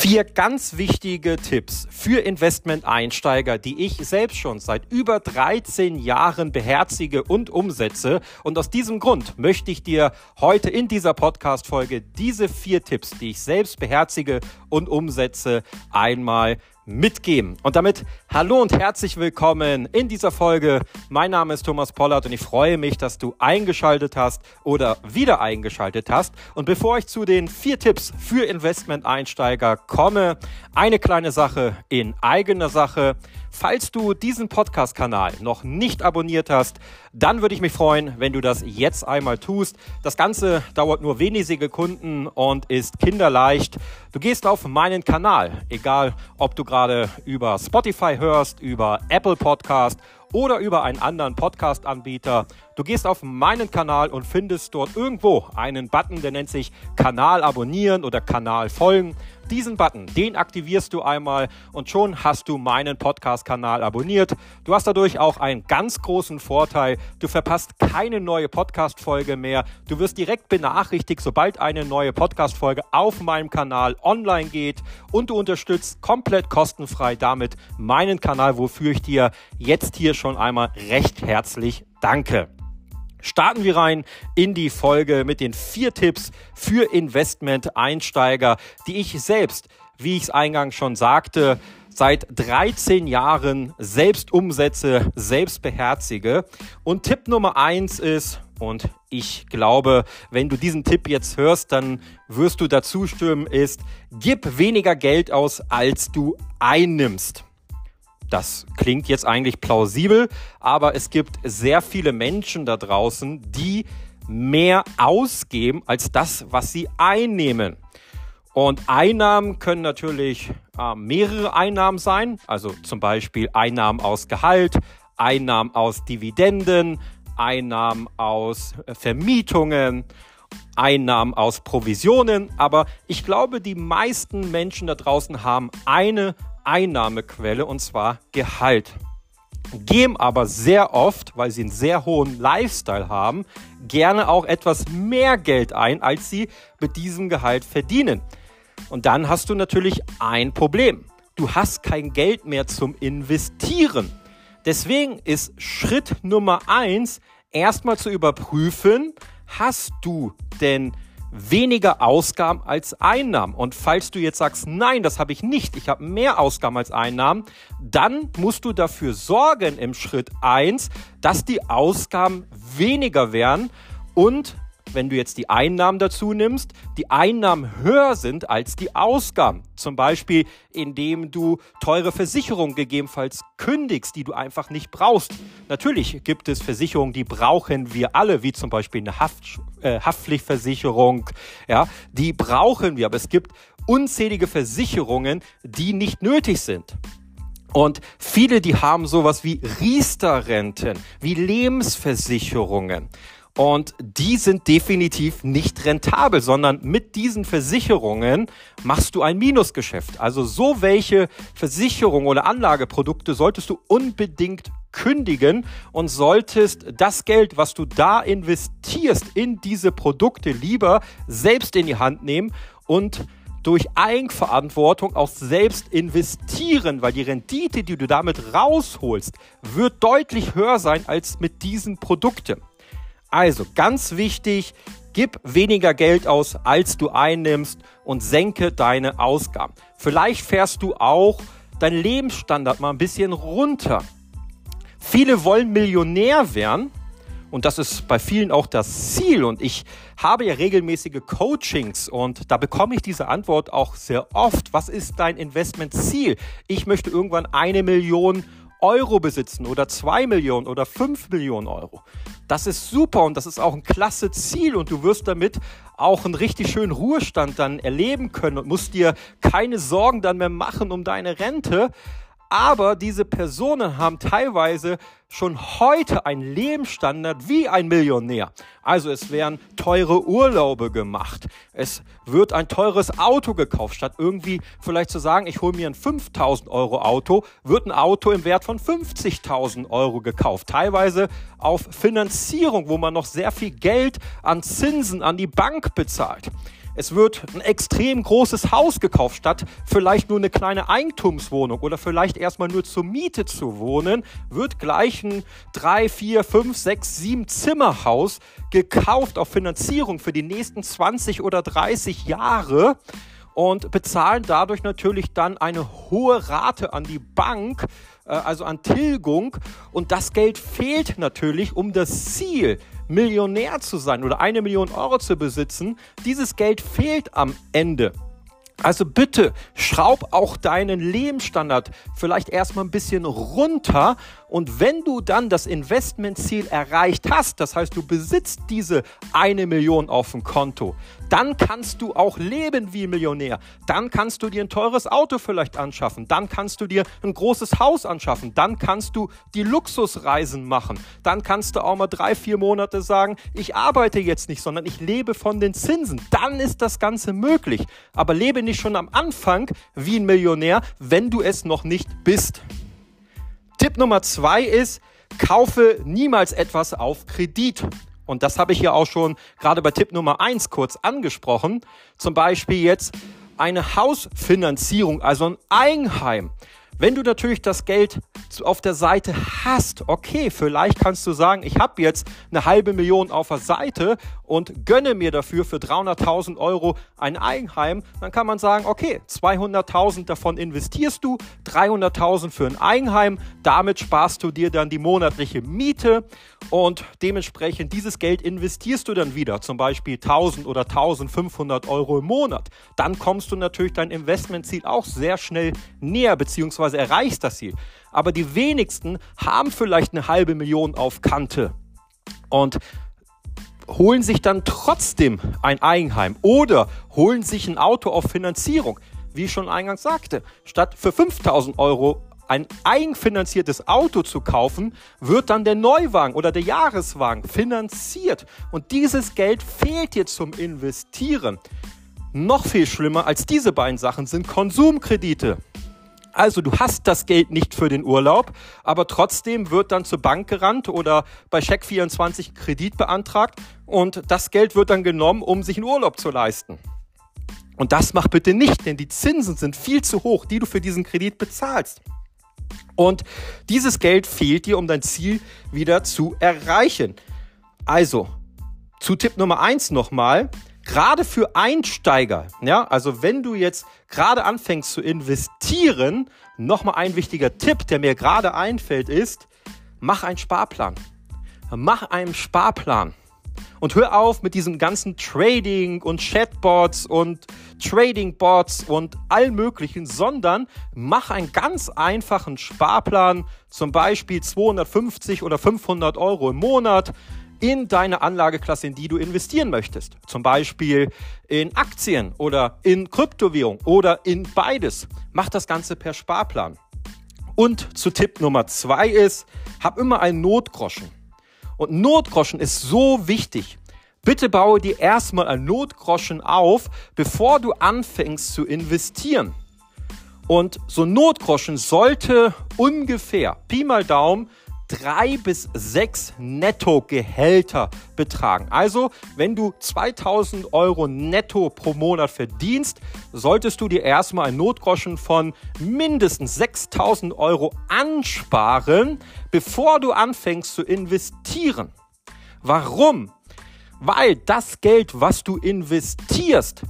Vier ganz wichtige Tipps für Investment-Einsteiger, die ich selbst schon seit über 13 Jahren beherzige und umsetze. Und aus diesem Grund möchte ich dir heute in dieser Podcast-Folge diese vier Tipps, die ich selbst beherzige und umsetze, einmal mitgeben. Und damit hallo und herzlich willkommen in dieser Folge. Mein Name ist Thomas Pollard und ich freue mich, dass du eingeschaltet hast oder wieder eingeschaltet hast. Und bevor ich zu den vier Tipps für Investment-Einsteiger komme, eine kleine Sache in eigener Sache. Falls du diesen Podcast-Kanal noch nicht abonniert hast, dann würde ich mich freuen, wenn du das jetzt einmal tust. Das Ganze dauert nur wenige Sekunden und ist kinderleicht. Du gehst auf meinen Kanal, egal ob du gerade über Spotify hörst, über Apple Podcast oder über einen anderen Podcast-Anbieter. Du gehst auf meinen Kanal und findest dort irgendwo einen Button, der nennt sich Kanal abonnieren oder Kanal folgen. Diesen Button, den aktivierst du einmal und schon hast du meinen Podcast-Kanal abonniert. Du hast dadurch auch einen ganz großen Vorteil. Du verpasst keine neue Podcast-Folge mehr. Du wirst direkt benachrichtigt, sobald eine neue Podcast-Folge auf meinem Kanal online geht und du unterstützt komplett kostenfrei damit meinen Kanal, wofür ich dir jetzt hier schon einmal recht herzlich danke. Starten wir rein in die Folge mit den vier Tipps für Investment-Einsteiger, die ich selbst, wie ich es eingangs schon sagte, seit 13 Jahren selbst umsetze, selbst beherzige. Und Tipp Nummer eins ist, und ich glaube, wenn du diesen Tipp jetzt hörst, dann wirst du dazu stimmen, ist, gib weniger Geld aus, als du einnimmst. Das klingt jetzt eigentlich plausibel, aber es gibt sehr viele Menschen da draußen, die mehr ausgeben als das, was sie einnehmen. Und Einnahmen können natürlich äh, mehrere Einnahmen sein, also zum Beispiel Einnahmen aus Gehalt, Einnahmen aus Dividenden, Einnahmen aus äh, Vermietungen, Einnahmen aus Provisionen. Aber ich glaube, die meisten Menschen da draußen haben eine Einnahmequelle und zwar Gehalt. Geben aber sehr oft, weil sie einen sehr hohen Lifestyle haben, gerne auch etwas mehr Geld ein, als sie mit diesem Gehalt verdienen. Und dann hast du natürlich ein Problem. Du hast kein Geld mehr zum Investieren. Deswegen ist Schritt Nummer eins, erstmal zu überprüfen, hast du denn weniger Ausgaben als Einnahmen. Und falls du jetzt sagst, nein, das habe ich nicht, ich habe mehr Ausgaben als Einnahmen, dann musst du dafür sorgen im Schritt eins, dass die Ausgaben weniger werden und wenn du jetzt die Einnahmen dazu nimmst, die Einnahmen höher sind als die Ausgaben. Zum Beispiel, indem du teure Versicherungen gegebenenfalls kündigst, die du einfach nicht brauchst. Natürlich gibt es Versicherungen, die brauchen wir alle, wie zum Beispiel eine Haft, äh, Haftpflichtversicherung. Ja, die brauchen wir, aber es gibt unzählige Versicherungen, die nicht nötig sind. Und viele, die haben sowas wie Riester-Renten, wie Lebensversicherungen. Und die sind definitiv nicht rentabel, sondern mit diesen Versicherungen machst du ein Minusgeschäft. Also so welche Versicherungen oder Anlageprodukte solltest du unbedingt kündigen und solltest das Geld, was du da investierst in diese Produkte, lieber selbst in die Hand nehmen und durch Eigenverantwortung auch selbst investieren, weil die Rendite, die du damit rausholst, wird deutlich höher sein als mit diesen Produkten. Also ganz wichtig, gib weniger Geld aus, als du einnimmst und senke deine Ausgaben. Vielleicht fährst du auch deinen Lebensstandard mal ein bisschen runter. Viele wollen Millionär werden und das ist bei vielen auch das Ziel. Und ich habe ja regelmäßige Coachings und da bekomme ich diese Antwort auch sehr oft. Was ist dein Investmentziel? Ich möchte irgendwann eine Million Euro besitzen oder zwei Millionen oder fünf Millionen Euro. Das ist super und das ist auch ein klasse Ziel und du wirst damit auch einen richtig schönen Ruhestand dann erleben können und musst dir keine Sorgen dann mehr machen um deine Rente. Aber diese Personen haben teilweise schon heute einen Lebensstandard wie ein Millionär. Also es werden teure Urlaube gemacht. Es wird ein teures Auto gekauft. Statt irgendwie vielleicht zu sagen, ich hole mir ein 5000 Euro Auto, wird ein Auto im Wert von 50.000 Euro gekauft. Teilweise auf Finanzierung, wo man noch sehr viel Geld an Zinsen an die Bank bezahlt. Es wird ein extrem großes Haus gekauft, statt vielleicht nur eine kleine Eigentumswohnung oder vielleicht erstmal nur zur Miete zu wohnen, wird gleich ein 3, 4, 5, 6, 7 Zimmerhaus gekauft auf Finanzierung für die nächsten 20 oder 30 Jahre und bezahlen dadurch natürlich dann eine hohe Rate an die Bank, äh, also an Tilgung. Und das Geld fehlt natürlich, um das Ziel, Millionär zu sein oder eine Million Euro zu besitzen. Dieses Geld fehlt am Ende. Also bitte schraub auch deinen Lebensstandard vielleicht erstmal ein bisschen runter und wenn du dann das Investmentziel erreicht hast, das heißt du besitzt diese eine Million auf dem Konto, dann kannst du auch leben wie Millionär. Dann kannst du dir ein teures Auto vielleicht anschaffen. Dann kannst du dir ein großes Haus anschaffen. Dann kannst du die Luxusreisen machen. Dann kannst du auch mal drei, vier Monate sagen, ich arbeite jetzt nicht, sondern ich lebe von den Zinsen. Dann ist das Ganze möglich. Aber lebe nicht schon am Anfang wie ein Millionär, wenn du es noch nicht bist. Tipp Nummer zwei ist, kaufe niemals etwas auf Kredit. Und das habe ich ja auch schon gerade bei Tipp Nummer eins kurz angesprochen. Zum Beispiel jetzt eine Hausfinanzierung, also ein Eigenheim. Wenn du natürlich das Geld auf der Seite hast, okay, vielleicht kannst du sagen, ich habe jetzt eine halbe Million auf der Seite und gönne mir dafür für 300.000 Euro ein Eigenheim, dann kann man sagen, okay, 200.000 davon investierst du, 300.000 für ein Eigenheim, damit sparst du dir dann die monatliche Miete und dementsprechend dieses Geld investierst du dann wieder, zum Beispiel 1000 oder 1500 Euro im Monat. Dann kommst du natürlich dein Investmentziel auch sehr schnell näher, beziehungsweise erreichst das Ziel. Aber die wenigsten haben vielleicht eine halbe Million auf Kante und holen sich dann trotzdem ein Eigenheim oder holen sich ein Auto auf Finanzierung. Wie ich schon eingangs sagte, statt für 5000 Euro ein eigenfinanziertes Auto zu kaufen, wird dann der Neuwagen oder der Jahreswagen finanziert. Und dieses Geld fehlt dir zum Investieren. Noch viel schlimmer als diese beiden Sachen sind Konsumkredite. Also du hast das Geld nicht für den Urlaub, aber trotzdem wird dann zur Bank gerannt oder bei Check24 Kredit beantragt und das Geld wird dann genommen, um sich einen Urlaub zu leisten. Und das mach bitte nicht, denn die Zinsen sind viel zu hoch, die du für diesen Kredit bezahlst. Und dieses Geld fehlt dir, um dein Ziel wieder zu erreichen. Also, zu Tipp Nummer eins nochmal. Gerade für Einsteiger, ja, also wenn du jetzt gerade anfängst zu investieren, nochmal ein wichtiger Tipp, der mir gerade einfällt, ist, mach einen Sparplan. Mach einen Sparplan. Und hör auf mit diesem ganzen Trading und Chatbots und Tradingbots und all möglichen, sondern mach einen ganz einfachen Sparplan, zum Beispiel 250 oder 500 Euro im Monat in deine Anlageklasse, in die du investieren möchtest. Zum Beispiel in Aktien oder in Kryptowährung oder in beides. Mach das Ganze per Sparplan. Und zu Tipp Nummer zwei ist, hab immer einen Notgroschen. Und Notgroschen ist so wichtig. Bitte baue dir erstmal ein Notgroschen auf, bevor du anfängst zu investieren. Und so ein Notgroschen sollte ungefähr, Pi mal Daumen, drei bis sechs Nettogehälter betragen. Also, wenn du 2000 Euro netto pro Monat verdienst, solltest du dir erstmal ein Notgroschen von mindestens 6000 Euro ansparen, bevor du anfängst zu investieren. Warum? Weil das Geld, was du investierst,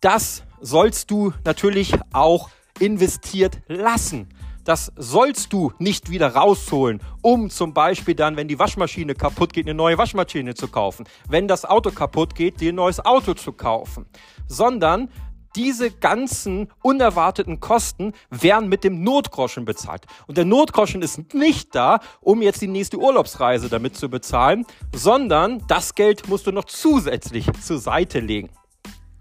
das sollst du natürlich auch investiert lassen. Das sollst du nicht wieder rausholen, um zum Beispiel dann, wenn die Waschmaschine kaputt geht, eine neue Waschmaschine zu kaufen. Wenn das Auto kaputt geht, dir ein neues Auto zu kaufen. Sondern diese ganzen unerwarteten Kosten werden mit dem Notgroschen bezahlt. Und der Notgroschen ist nicht da, um jetzt die nächste Urlaubsreise damit zu bezahlen, sondern das Geld musst du noch zusätzlich zur Seite legen.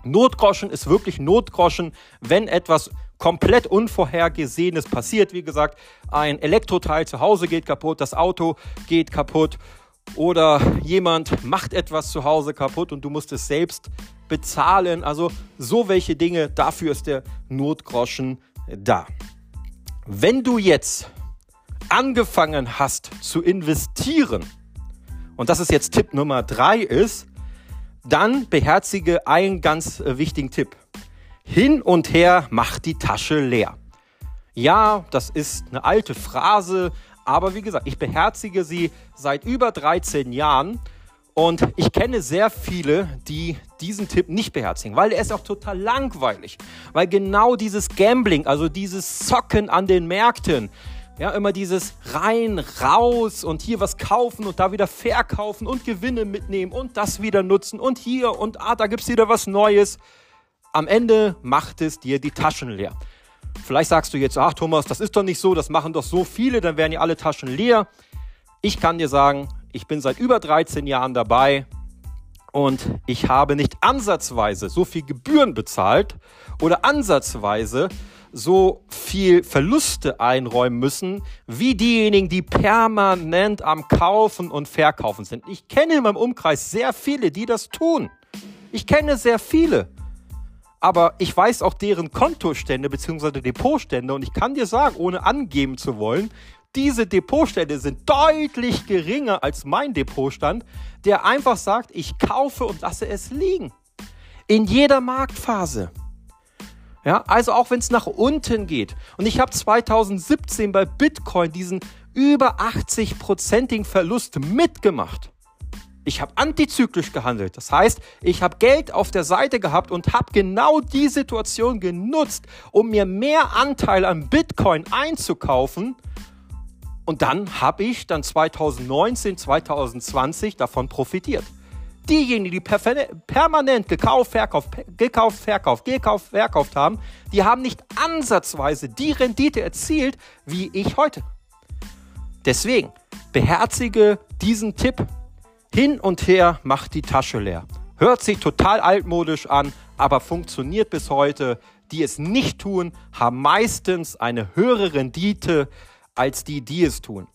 Notgroschen ist wirklich Notgroschen, wenn etwas komplett Unvorhergesehenes passiert. Wie gesagt, ein Elektroteil zu Hause geht kaputt, das Auto geht kaputt oder jemand macht etwas zu Hause kaputt und du musst es selbst bezahlen. Also so welche Dinge, dafür ist der Notgroschen da. Wenn du jetzt angefangen hast zu investieren, und das ist jetzt Tipp Nummer drei ist, dann beherzige einen ganz wichtigen Tipp. Hin und her macht die Tasche leer. Ja, das ist eine alte Phrase, aber wie gesagt, ich beherzige sie seit über 13 Jahren und ich kenne sehr viele, die diesen Tipp nicht beherzigen, weil er ist auch total langweilig. Weil genau dieses Gambling, also dieses Zocken an den Märkten, ja, immer dieses rein, raus und hier was kaufen und da wieder verkaufen und Gewinne mitnehmen und das wieder nutzen und hier und ah, da gibt es wieder was Neues. Am Ende macht es dir die Taschen leer. Vielleicht sagst du jetzt, ach Thomas, das ist doch nicht so, das machen doch so viele, dann werden ja alle Taschen leer. Ich kann dir sagen, ich bin seit über 13 Jahren dabei und ich habe nicht ansatzweise so viel Gebühren bezahlt oder ansatzweise so viel Verluste einräumen müssen, wie diejenigen, die permanent am Kaufen und Verkaufen sind. Ich kenne in meinem Umkreis sehr viele, die das tun. Ich kenne sehr viele. Aber ich weiß auch deren Kontostände bzw. Depotstände und ich kann dir sagen, ohne angeben zu wollen, diese Depotstände sind deutlich geringer als mein Depotstand, der einfach sagt, ich kaufe und lasse es liegen. In jeder Marktphase. Ja, also auch wenn es nach unten geht. Und ich habe 2017 bei Bitcoin diesen über 80-prozentigen Verlust mitgemacht. Ich habe antizyklisch gehandelt. Das heißt, ich habe Geld auf der Seite gehabt und habe genau die Situation genutzt, um mir mehr Anteil an Bitcoin einzukaufen und dann habe ich dann 2019, 2020 davon profitiert. Diejenigen, die permanent gekauft, verkauft, gekauft, verkauft, gekauft, verkauft haben, die haben nicht ansatzweise die Rendite erzielt wie ich heute. Deswegen beherzige diesen Tipp. Hin und her macht die Tasche leer. Hört sich total altmodisch an, aber funktioniert bis heute. Die es nicht tun, haben meistens eine höhere Rendite als die, die es tun.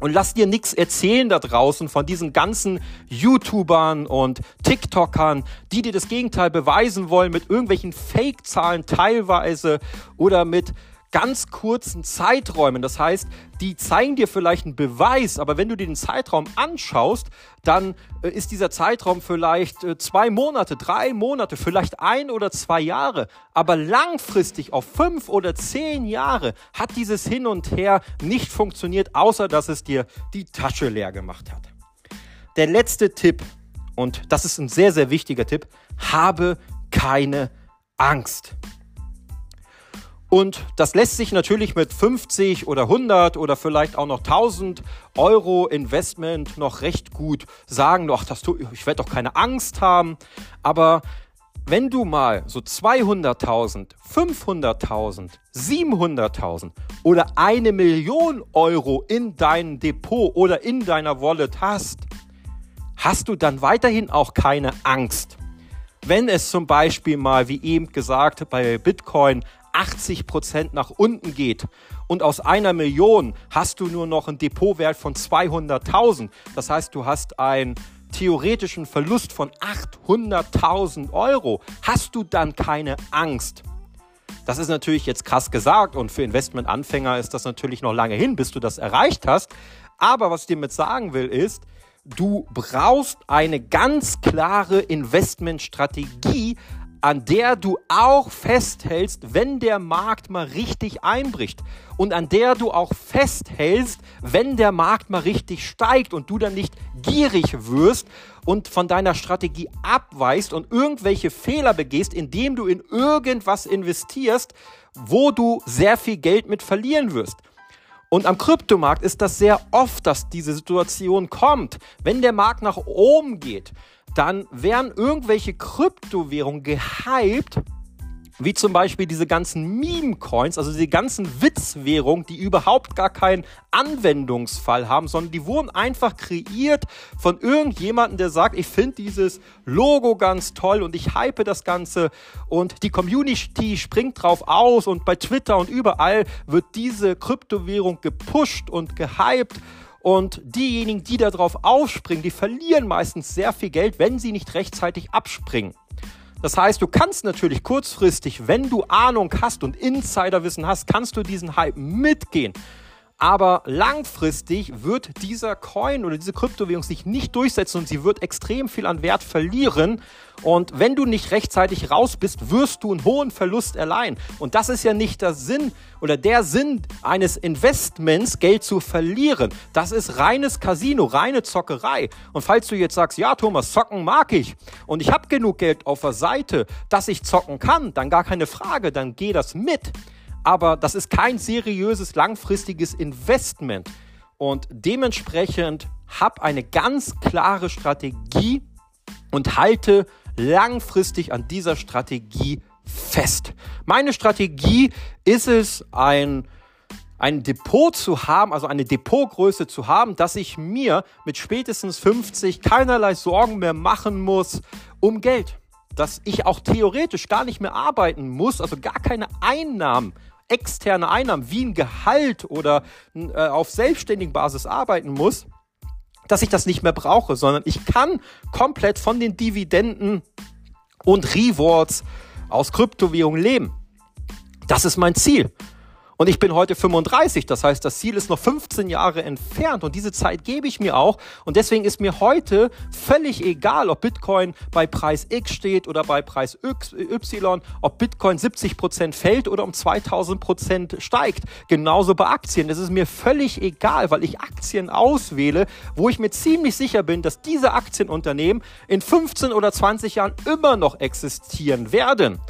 Und lass dir nichts erzählen da draußen von diesen ganzen YouTubern und TikTokern, die dir das Gegenteil beweisen wollen mit irgendwelchen Fake-Zahlen teilweise oder mit ganz kurzen Zeiträumen. Das heißt, die zeigen dir vielleicht einen Beweis, aber wenn du dir den Zeitraum anschaust, dann äh, ist dieser Zeitraum vielleicht äh, zwei Monate, drei Monate, vielleicht ein oder zwei Jahre. Aber langfristig auf fünf oder zehn Jahre hat dieses Hin und Her nicht funktioniert, außer dass es dir die Tasche leer gemacht hat. Der letzte Tipp, und das ist ein sehr, sehr wichtiger Tipp, habe keine Angst. Und das lässt sich natürlich mit 50 oder 100 oder vielleicht auch noch 1000 Euro Investment noch recht gut sagen. Ach, das ich werde doch keine Angst haben. Aber wenn du mal so 200.000, 500.000, 700.000 oder eine Million Euro in deinem Depot oder in deiner Wallet hast, hast du dann weiterhin auch keine Angst. Wenn es zum Beispiel mal, wie eben gesagt, bei Bitcoin 80 Prozent nach unten geht und aus einer Million hast du nur noch einen Depotwert von 200.000. Das heißt, du hast einen theoretischen Verlust von 800.000 Euro. Hast du dann keine Angst? Das ist natürlich jetzt krass gesagt und für Investmentanfänger ist das natürlich noch lange hin, bis du das erreicht hast. Aber was ich dir mit sagen will, ist, du brauchst eine ganz klare Investmentstrategie, an der du auch festhältst, wenn der Markt mal richtig einbricht und an der du auch festhältst, wenn der Markt mal richtig steigt und du dann nicht gierig wirst und von deiner Strategie abweist und irgendwelche Fehler begehst, indem du in irgendwas investierst, wo du sehr viel Geld mit verlieren wirst. Und am Kryptomarkt ist das sehr oft, dass diese Situation kommt. Wenn der Markt nach oben geht, dann werden irgendwelche Kryptowährungen gehypt, wie zum Beispiel diese ganzen Meme-Coins, also die ganzen Witzwährungen, die überhaupt gar keinen Anwendungsfall haben, sondern die wurden einfach kreiert von irgendjemandem, der sagt, ich finde dieses Logo ganz toll und ich hype das Ganze und die Community springt drauf aus und bei Twitter und überall wird diese Kryptowährung gepusht und gehypt und diejenigen, die darauf aufspringen, die verlieren meistens sehr viel Geld, wenn sie nicht rechtzeitig abspringen. Das heißt, du kannst natürlich kurzfristig, wenn du Ahnung hast und Insiderwissen hast, kannst du diesen Hype mitgehen. Aber langfristig wird dieser Coin oder diese Kryptowährung sich nicht durchsetzen und sie wird extrem viel an Wert verlieren. Und wenn du nicht rechtzeitig raus bist, wirst du einen hohen Verlust erleihen. Und das ist ja nicht der Sinn oder der Sinn eines Investments, Geld zu verlieren. Das ist reines Casino, reine Zockerei. Und falls du jetzt sagst, ja Thomas, zocken mag ich und ich habe genug Geld auf der Seite, dass ich zocken kann, dann gar keine Frage, dann geh das mit aber das ist kein seriöses langfristiges Investment. Und dementsprechend hab eine ganz klare Strategie und halte langfristig an dieser Strategie fest. Meine Strategie ist es, ein, ein Depot zu haben, also eine Depotgröße zu haben, dass ich mir mit spätestens 50 keinerlei Sorgen mehr machen muss um Geld. Dass ich auch theoretisch gar nicht mehr arbeiten muss, also gar keine Einnahmen externe Einnahmen wie ein Gehalt oder äh, auf selbstständigen Basis arbeiten muss, dass ich das nicht mehr brauche, sondern ich kann komplett von den Dividenden und Rewards aus Kryptowährungen leben. Das ist mein Ziel. Und ich bin heute 35, das heißt, das Ziel ist noch 15 Jahre entfernt und diese Zeit gebe ich mir auch. Und deswegen ist mir heute völlig egal, ob Bitcoin bei Preis X steht oder bei Preis Y, ob Bitcoin 70 Prozent fällt oder um 2000 Prozent steigt. Genauso bei Aktien. Das ist mir völlig egal, weil ich Aktien auswähle, wo ich mir ziemlich sicher bin, dass diese Aktienunternehmen in 15 oder 20 Jahren immer noch existieren werden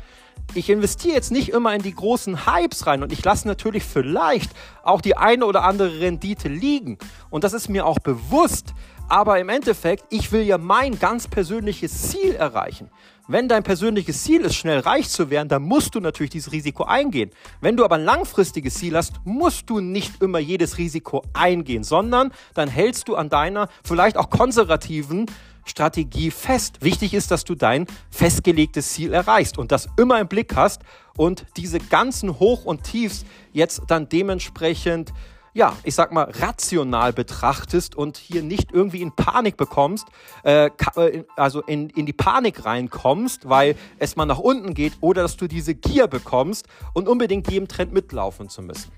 ich investiere jetzt nicht immer in die großen Hypes rein und ich lasse natürlich vielleicht auch die eine oder andere Rendite liegen. Und das ist mir auch bewusst. Aber im Endeffekt, ich will ja mein ganz persönliches Ziel erreichen. Wenn dein persönliches Ziel ist, schnell reich zu werden, dann musst du natürlich dieses Risiko eingehen. Wenn du aber ein langfristiges Ziel hast, musst du nicht immer jedes Risiko eingehen, sondern dann hältst du an deiner vielleicht auch konservativen Strategie fest. Wichtig ist, dass du dein festgelegtes Ziel erreichst und das immer im Blick hast und diese ganzen Hoch und Tiefs jetzt dann dementsprechend ja, ich sag mal, rational betrachtest und hier nicht irgendwie in Panik bekommst, äh, äh also in, in die Panik reinkommst, weil es mal nach unten geht oder dass du diese Gier bekommst und unbedingt jedem Trend mitlaufen zu müssen.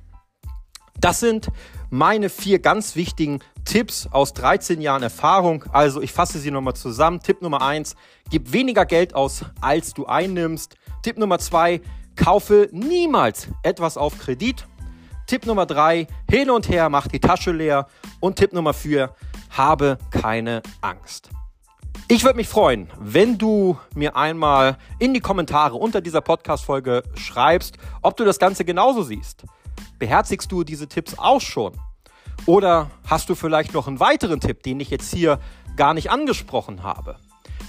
Das sind meine vier ganz wichtigen Tipps aus 13 Jahren Erfahrung. Also ich fasse sie nochmal zusammen. Tipp Nummer eins: gib weniger Geld aus, als du einnimmst. Tipp Nummer zwei: kaufe niemals etwas auf Kredit. Tipp Nummer drei: hin und her, mach die Tasche leer. Und Tipp Nummer vier: habe keine Angst. Ich würde mich freuen, wenn du mir einmal in die Kommentare unter dieser Podcast-Folge schreibst, ob du das Ganze genauso siehst. Beherzigst du diese Tipps auch schon? Oder hast du vielleicht noch einen weiteren Tipp, den ich jetzt hier gar nicht angesprochen habe?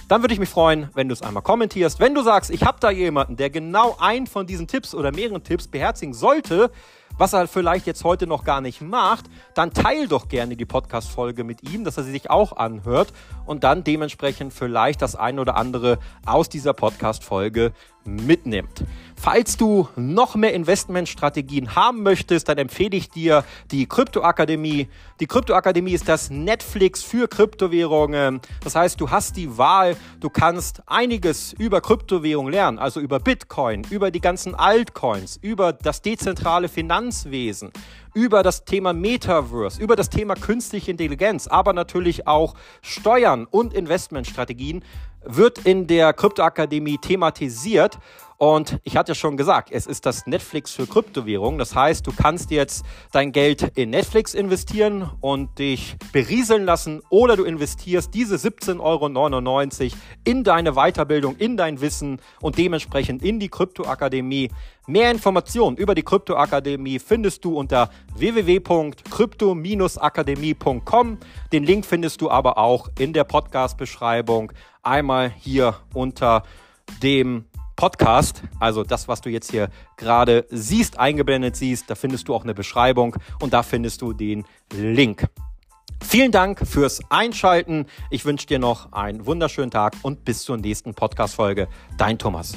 Dann würde ich mich freuen, wenn du es einmal kommentierst. Wenn du sagst, ich habe da jemanden, der genau einen von diesen Tipps oder mehreren Tipps beherzigen sollte, was er vielleicht jetzt heute noch gar nicht macht, dann teil doch gerne die Podcast-Folge mit ihm, dass er sie sich auch anhört und dann dementsprechend vielleicht das ein oder andere aus dieser Podcast-Folge mitnimmt. Falls du noch mehr Investmentstrategien haben möchtest, dann empfehle ich dir die Kryptoakademie. Die Kryptoakademie ist das Netflix für Kryptowährungen. Das heißt, du hast die Wahl, du kannst einiges über Kryptowährungen lernen, also über Bitcoin, über die ganzen Altcoins, über das dezentrale Finanzwesen, über das Thema Metaverse, über das Thema künstliche Intelligenz, aber natürlich auch Steuern und Investmentstrategien wird in der Kryptoakademie thematisiert. Und ich hatte ja schon gesagt, es ist das Netflix für Kryptowährungen. Das heißt, du kannst jetzt dein Geld in Netflix investieren und dich berieseln lassen oder du investierst diese 17,99 Euro in deine Weiterbildung, in dein Wissen und dementsprechend in die Kryptoakademie. Mehr Informationen über die Kryptoakademie findest du unter www.krypto-akademie.com. Den Link findest du aber auch in der Podcast-Beschreibung einmal hier unter dem Podcast, also das, was du jetzt hier gerade siehst, eingeblendet siehst, da findest du auch eine Beschreibung und da findest du den Link. Vielen Dank fürs Einschalten. Ich wünsche dir noch einen wunderschönen Tag und bis zur nächsten Podcast-Folge. Dein Thomas.